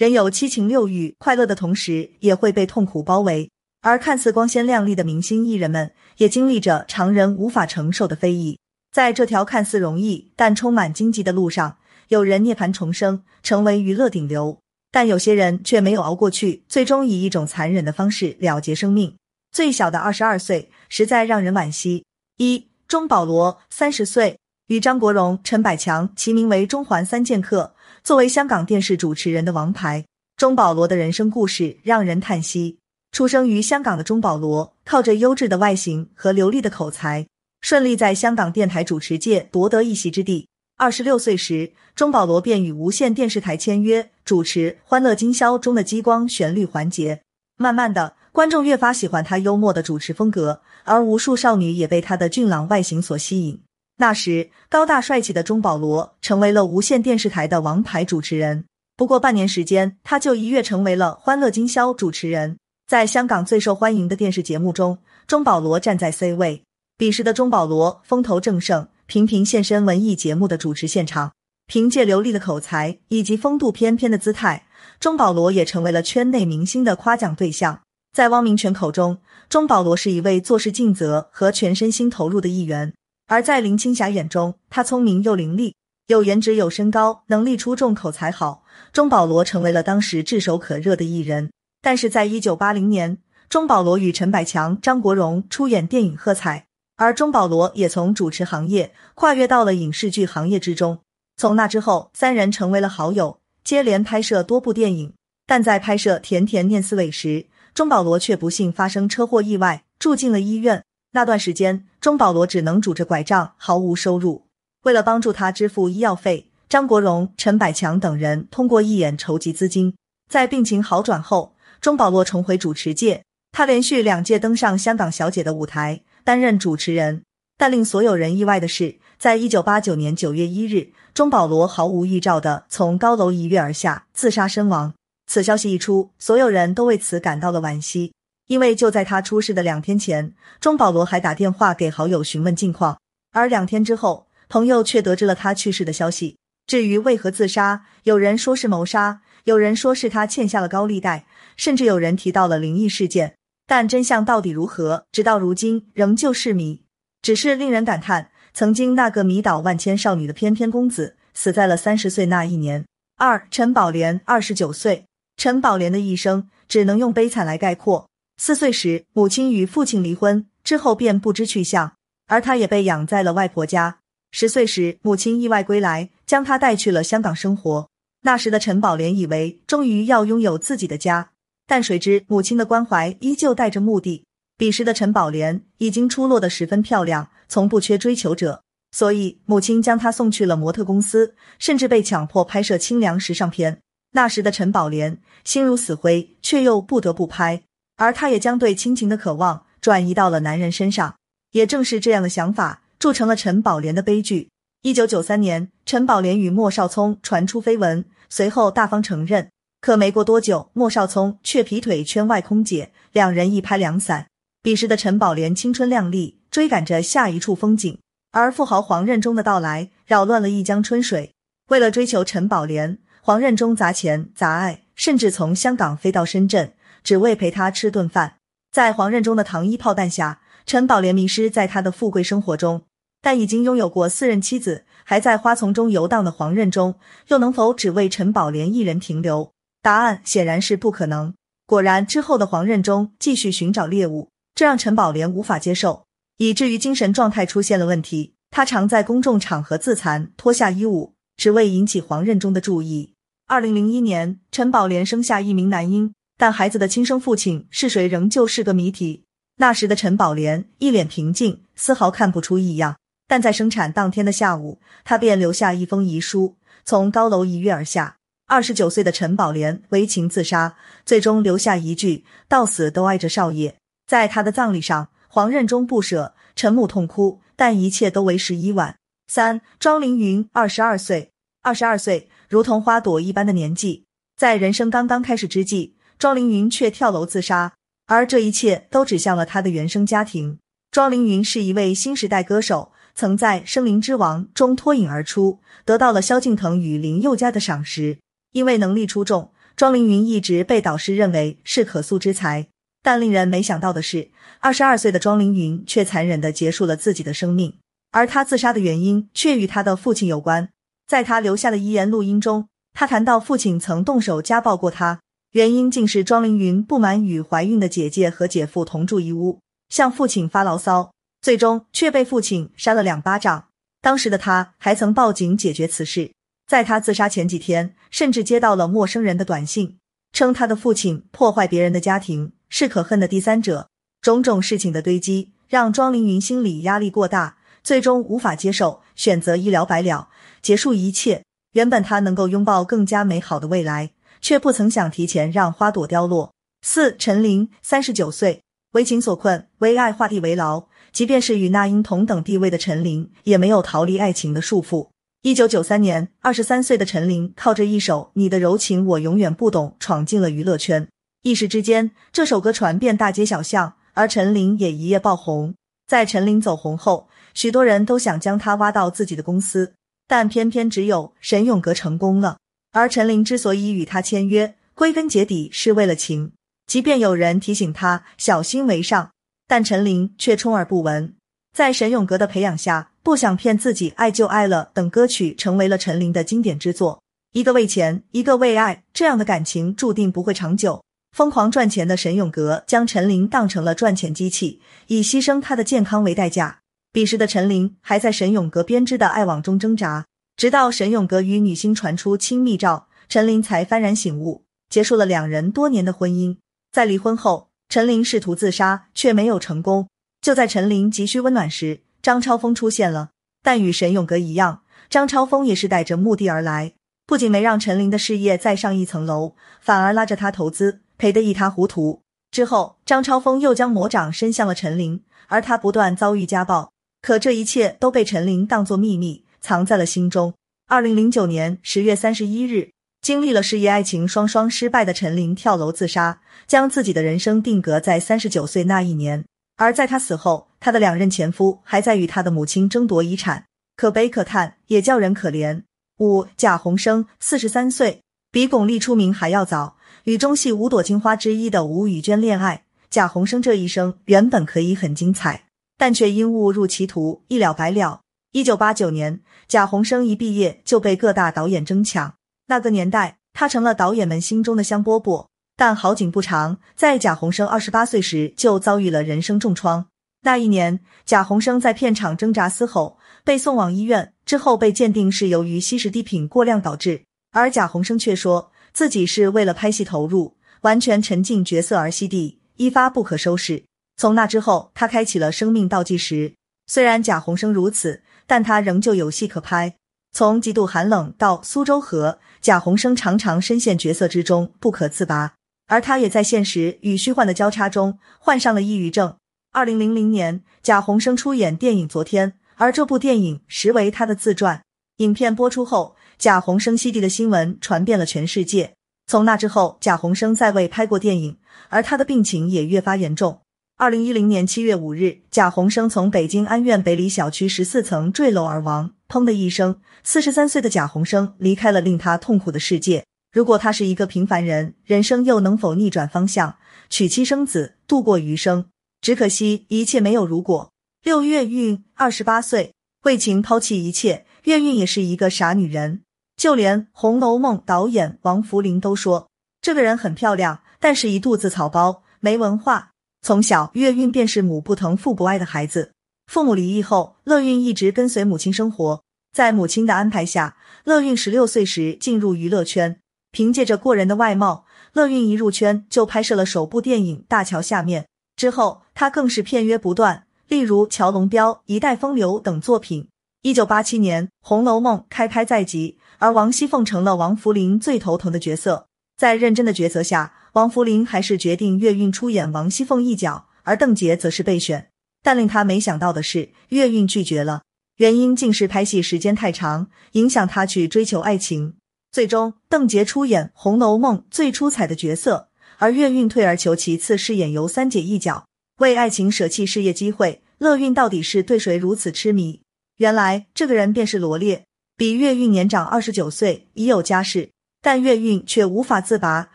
人有七情六欲，快乐的同时也会被痛苦包围。而看似光鲜亮丽的明星艺人们，也经历着常人无法承受的非议。在这条看似容易但充满荆棘的路上，有人涅槃重生，成为娱乐顶流，但有些人却没有熬过去，最终以一种残忍的方式了结生命。最小的二十二岁，实在让人惋惜。一钟保罗，三十岁，与张国荣、陈百强齐名为中环三剑客。作为香港电视主持人的王牌，钟保罗的人生故事让人叹息。出生于香港的钟保罗，靠着优质的外形和流利的口才，顺利在香港电台主持界夺得一席之地。二十六岁时，钟保罗便与无线电视台签约，主持《欢乐今宵》中的激光旋律环节。慢慢的，观众越发喜欢他幽默的主持风格，而无数少女也被他的俊朗外形所吸引。那时，高大帅气的钟保罗成为了无线电视台的王牌主持人。不过半年时间，他就一跃成为了《欢乐今宵》主持人。在香港最受欢迎的电视节目中，钟保罗站在 C 位。彼时的钟保罗风头正盛，频频现身文艺节目的主持现场。凭借流利的口才以及风度翩翩的姿态，钟保罗也成为了圈内明星的夸奖对象。在汪明荃口中，钟保罗是一位做事尽责和全身心投入的艺员；而在林青霞眼中，她聪明又伶俐，有颜值、有身高，能力出众，口才好。钟保罗成为了当时炙手可热的艺人。但是在一九八零年，钟保罗与陈百强、张国荣出演电影《喝彩》，而钟保罗也从主持行业跨越到了影视剧行业之中。从那之后，三人成为了好友，接连拍摄多部电影。但在拍摄《甜甜念思伟》时，钟保罗却不幸发生车祸意外，住进了医院。那段时间，钟保罗只能拄着拐杖，毫无收入。为了帮助他支付医药费，张国荣、陈百强等人通过义演筹集资金。在病情好转后，钟保罗重回主持界，他连续两届登上《香港小姐》的舞台，担任主持人。但令所有人意外的是，在一九八九年九月一日，钟保罗毫无预兆的从高楼一跃而下，自杀身亡。此消息一出，所有人都为此感到了惋惜，因为就在他出事的两天前，钟保罗还打电话给好友询问近况，而两天之后，朋友却得知了他去世的消息。至于为何自杀，有人说是谋杀。有人说是他欠下了高利贷，甚至有人提到了灵异事件，但真相到底如何，直到如今仍旧是谜。只是令人感叹，曾经那个迷倒万千少女的翩翩公子，死在了三十岁那一年。二陈宝莲二十九岁，陈宝莲的一生只能用悲惨来概括。四岁时，母亲与父亲离婚，之后便不知去向，而他也被养在了外婆家。十岁时，母亲意外归来，将他带去了香港生活。那时的陈宝莲以为终于要拥有自己的家，但谁知母亲的关怀依旧带着目的。彼时的陈宝莲已经出落得十分漂亮，从不缺追求者，所以母亲将她送去了模特公司，甚至被强迫拍摄清凉时尚片。那时的陈宝莲心如死灰，却又不得不拍，而她也将对亲情的渴望转移到了男人身上。也正是这样的想法，铸成了陈宝莲的悲剧。一九九三年，陈宝莲与莫少聪传出绯闻，随后大方承认。可没过多久，莫少聪却劈腿圈外空姐，两人一拍两散。彼时的陈宝莲青春靓丽，追赶着下一处风景，而富豪黄任中的到来扰乱了一江春水。为了追求陈宝莲，黄任中砸钱砸爱，甚至从香港飞到深圳，只为陪他吃顿饭。在黄任中的糖衣炮弹下，陈宝莲迷失在他的富贵生活中。但已经拥有过四任妻子，还在花丛中游荡的黄任中，又能否只为陈宝莲一人停留？答案显然是不可能。果然，之后的黄任中继续寻找猎物，这让陈宝莲无法接受，以至于精神状态出现了问题。他常在公众场合自残，脱下衣物，只为引起黄任中的注意。二零零一年，陈宝莲生下一名男婴，但孩子的亲生父亲是谁，仍旧是个谜题。那时的陈宝莲一脸平静，丝毫看不出异样。但在生产当天的下午，她便留下一封遗书，从高楼一跃而下。二十九岁的陈宝莲为情自杀，最终留下一句“到死都爱着少爷”。在他的葬礼上，黄任中不舍，陈母痛哭，但一切都为时已晚。三庄凌云，二十二岁，二十二岁如同花朵一般的年纪，在人生刚刚开始之际，庄凌云却跳楼自杀，而这一切都指向了他的原生家庭。庄凌云是一位新时代歌手。曾在《声林之王》中脱颖而出，得到了萧敬腾与林宥嘉的赏识。因为能力出众，庄凌云一直被导师认为是可塑之才，但令人没想到的是，二十二岁的庄凌云却残忍的结束了自己的生命，而他自杀的原因却与他的父亲有关。在他留下的遗言录音中，他谈到父亲曾动手家暴过他，原因竟是庄凌云不满与怀孕的姐姐和姐夫同住一屋，向父亲发牢骚，最终却被父亲扇了两巴掌。当时的他还曾报警解决此事。在他自杀前几天，甚至接到了陌生人的短信，称他的父亲破坏别人的家庭，是可恨的第三者。种种事情的堆积，让庄凌云心理压力过大，最终无法接受，选择一了百了，结束一切。原本他能够拥抱更加美好的未来，却不曾想提前让花朵凋落。四陈琳，三十九岁，为情所困，为爱画地为牢。即便是与那英同等地位的陈琳，也没有逃离爱情的束缚。一九九三年，二十三岁的陈琳靠着一首《你的柔情我永远不懂》闯进了娱乐圈。一时之间，这首歌传遍大街小巷，而陈琳也一夜爆红。在陈琳走红后，许多人都想将她挖到自己的公司，但偏偏只有沈永革成功了。而陈琳之所以与他签约，归根结底是为了情。即便有人提醒他小心为上，但陈琳却充耳不闻。在沈永革的培养下。不想骗自己，爱就爱了。等歌曲成为了陈琳的经典之作。一个为钱，一个为爱，这样的感情注定不会长久。疯狂赚钱的沈永革将陈琳当成了赚钱机器，以牺牲她的健康为代价。彼时的陈琳还在沈永革编织的爱网中挣扎，直到沈永革与女星传出亲密照，陈琳才幡然醒悟，结束了两人多年的婚姻。在离婚后，陈琳试图自杀，却没有成功。就在陈琳急需温暖时，张超峰出现了，但与沈永革一样，张超峰也是带着目的而来，不仅没让陈琳的事业再上一层楼，反而拉着他投资，赔得一塌糊涂。之后，张超峰又将魔掌伸向了陈琳，而他不断遭遇家暴，可这一切都被陈琳当作秘密，藏在了心中。二零零九年十月三十一日，经历了事业爱情双双失败的陈琳跳楼自杀，将自己的人生定格在三十九岁那一年。而在他死后，他的两任前夫还在与他的母亲争夺遗产，可悲可叹，也叫人可怜。五贾宏声，四十三岁，比巩俐出名还要早，与中戏五朵金花之一的吴宇娟恋爱。贾宏声这一生原本可以很精彩，但却因误入歧途，一了百了。一九八九年，贾宏声一毕业就被各大导演争抢，那个年代，他成了导演们心中的香饽饽。但好景不长，在贾宏声二十八岁时就遭遇了人生重创。那一年，贾宏生在片场挣扎嘶吼，被送往医院，之后被鉴定是由于吸食地品过量导致。而贾宏生却说自己是为了拍戏投入，完全沉浸角色而吸地，一发不可收拾。从那之后，他开启了生命倒计时。虽然贾宏生如此，但他仍旧有戏可拍。从极度寒冷到苏州河，贾宏声常常深陷角色之中，不可自拔。而他也在现实与虚幻的交叉中患上了抑郁症。二零零零年，贾宏生出演电影《昨天》，而这部电影实为他的自传。影片播出后，贾宏生吸地的新闻传遍了全世界。从那之后，贾宏生再未拍过电影，而他的病情也越发严重。二零一零年七月五日，贾宏声从北京安苑北里小区十四层坠楼而亡。砰的一声，四十三岁的贾宏声离开了令他痛苦的世界。如果他是一个平凡人，人生又能否逆转方向，娶妻生子，度过余生？只可惜一切没有如果。六月韵，二十八岁，为情抛弃一切。月韵也是一个傻女人，就连《红楼梦》导演王扶林都说这个人很漂亮，但是一肚子草包，没文化。从小，月韵便是母不疼父不爱的孩子。父母离异后，乐韵一直跟随母亲生活。在母亲的安排下，乐韵十六岁时进入娱乐圈。凭借着过人的外貌，乐韵一入圈就拍摄了首部电影《大桥下面》。之后，她更是片约不断，例如《乔龙标》《一代风流》等作品。一九八七年，《红楼梦》开拍在即，而王熙凤成了王扶林最头疼的角色。在认真的抉择下，王扶林还是决定月韵出演王熙凤一角，而邓婕则是备选。但令他没想到的是，月韵拒绝了，原因竟是拍戏时间太长，影响他去追求爱情。最终，邓婕出演《红楼梦》最出彩的角色，而月韵退而求其次饰演尤三姐一角，为爱情舍弃事业机会。乐韵到底是对谁如此痴迷？原来这个人便是罗烈，比月韵年长二十九岁，已有家室。但月韵却无法自拔，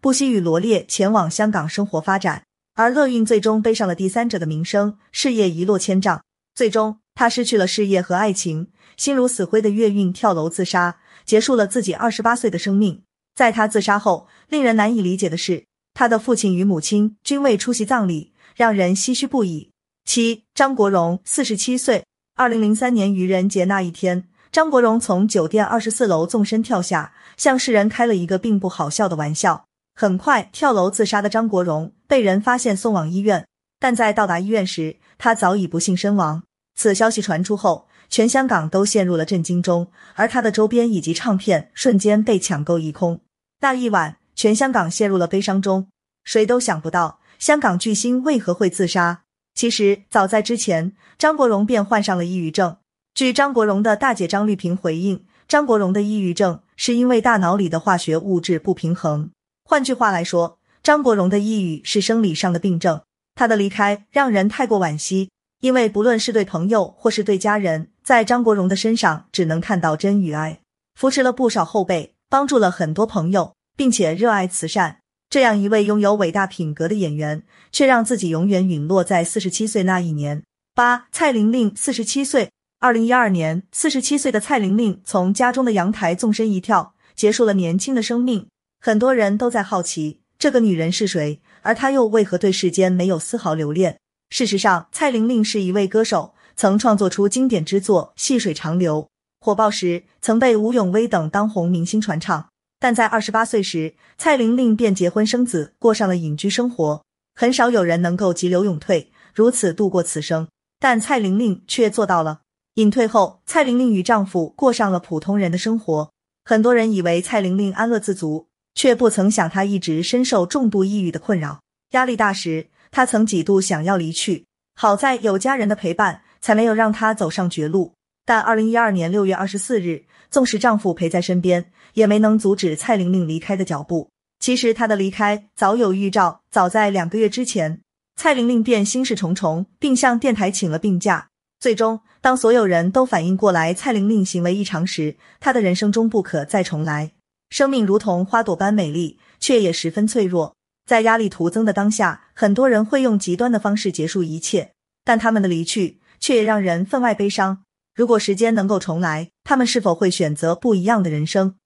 不惜与罗烈前往香港生活发展。而乐韵最终背上了第三者的名声，事业一落千丈。最终，他失去了事业和爱情，心如死灰的月韵跳楼自杀，结束了自己二十八岁的生命。在他自杀后，令人难以理解的是，他的父亲与母亲均未出席葬礼，让人唏嘘不已。七，张国荣，四十七岁。二零零三年愚人节那一天，张国荣从酒店二十四楼纵身跳下，向世人开了一个并不好笑的玩笑。很快，跳楼自杀的张国荣被人发现送往医院，但在到达医院时，他早已不幸身亡。此消息传出后，全香港都陷入了震惊中，而他的周边以及唱片瞬间被抢购一空。那一晚，全香港陷入了悲伤中。谁都想不到，香港巨星为何会自杀。其实，早在之前，张国荣便患上了抑郁症。据张国荣的大姐张绿萍回应，张国荣的抑郁症是因为大脑里的化学物质不平衡。换句话来说，张国荣的抑郁是生理上的病症。他的离开让人太过惋惜，因为不论是对朋友或是对家人，在张国荣的身上只能看到真与爱，扶持了不少后辈，帮助了很多朋友，并且热爱慈善。这样一位拥有伟大品格的演员，却让自己永远陨落在四十七岁那一年。八，蔡玲玲四十七岁，二零一二年，四十七岁的蔡玲玲从家中的阳台纵身一跳，结束了年轻的生命。很多人都在好奇这个女人是谁，而她又为何对世间没有丝毫留恋？事实上，蔡玲玲是一位歌手，曾创作出经典之作《细水长流》，火爆时曾被吴永威等当红明星传唱。但在二十八岁时，蔡玲玲便结婚生子，过上了隐居生活。很少有人能够急流勇退，如此度过此生，但蔡玲玲却做到了。隐退后，蔡玲玲与丈夫过上了普通人的生活。很多人以为蔡玲玲安乐自足。却不曾想，她一直深受重度抑郁的困扰，压力大时，她曾几度想要离去。好在有家人的陪伴，才没有让她走上绝路。但二零一二年六月二十四日，纵使丈夫陪在身边，也没能阻止蔡玲玲离开的脚步。其实她的离开早有预兆，早在两个月之前，蔡玲玲便心事重重，并向电台请了病假。最终，当所有人都反应过来蔡玲玲行为异常时，她的人生中不可再重来。生命如同花朵般美丽，却也十分脆弱。在压力徒增的当下，很多人会用极端的方式结束一切，但他们的离去却也让人分外悲伤。如果时间能够重来，他们是否会选择不一样的人生？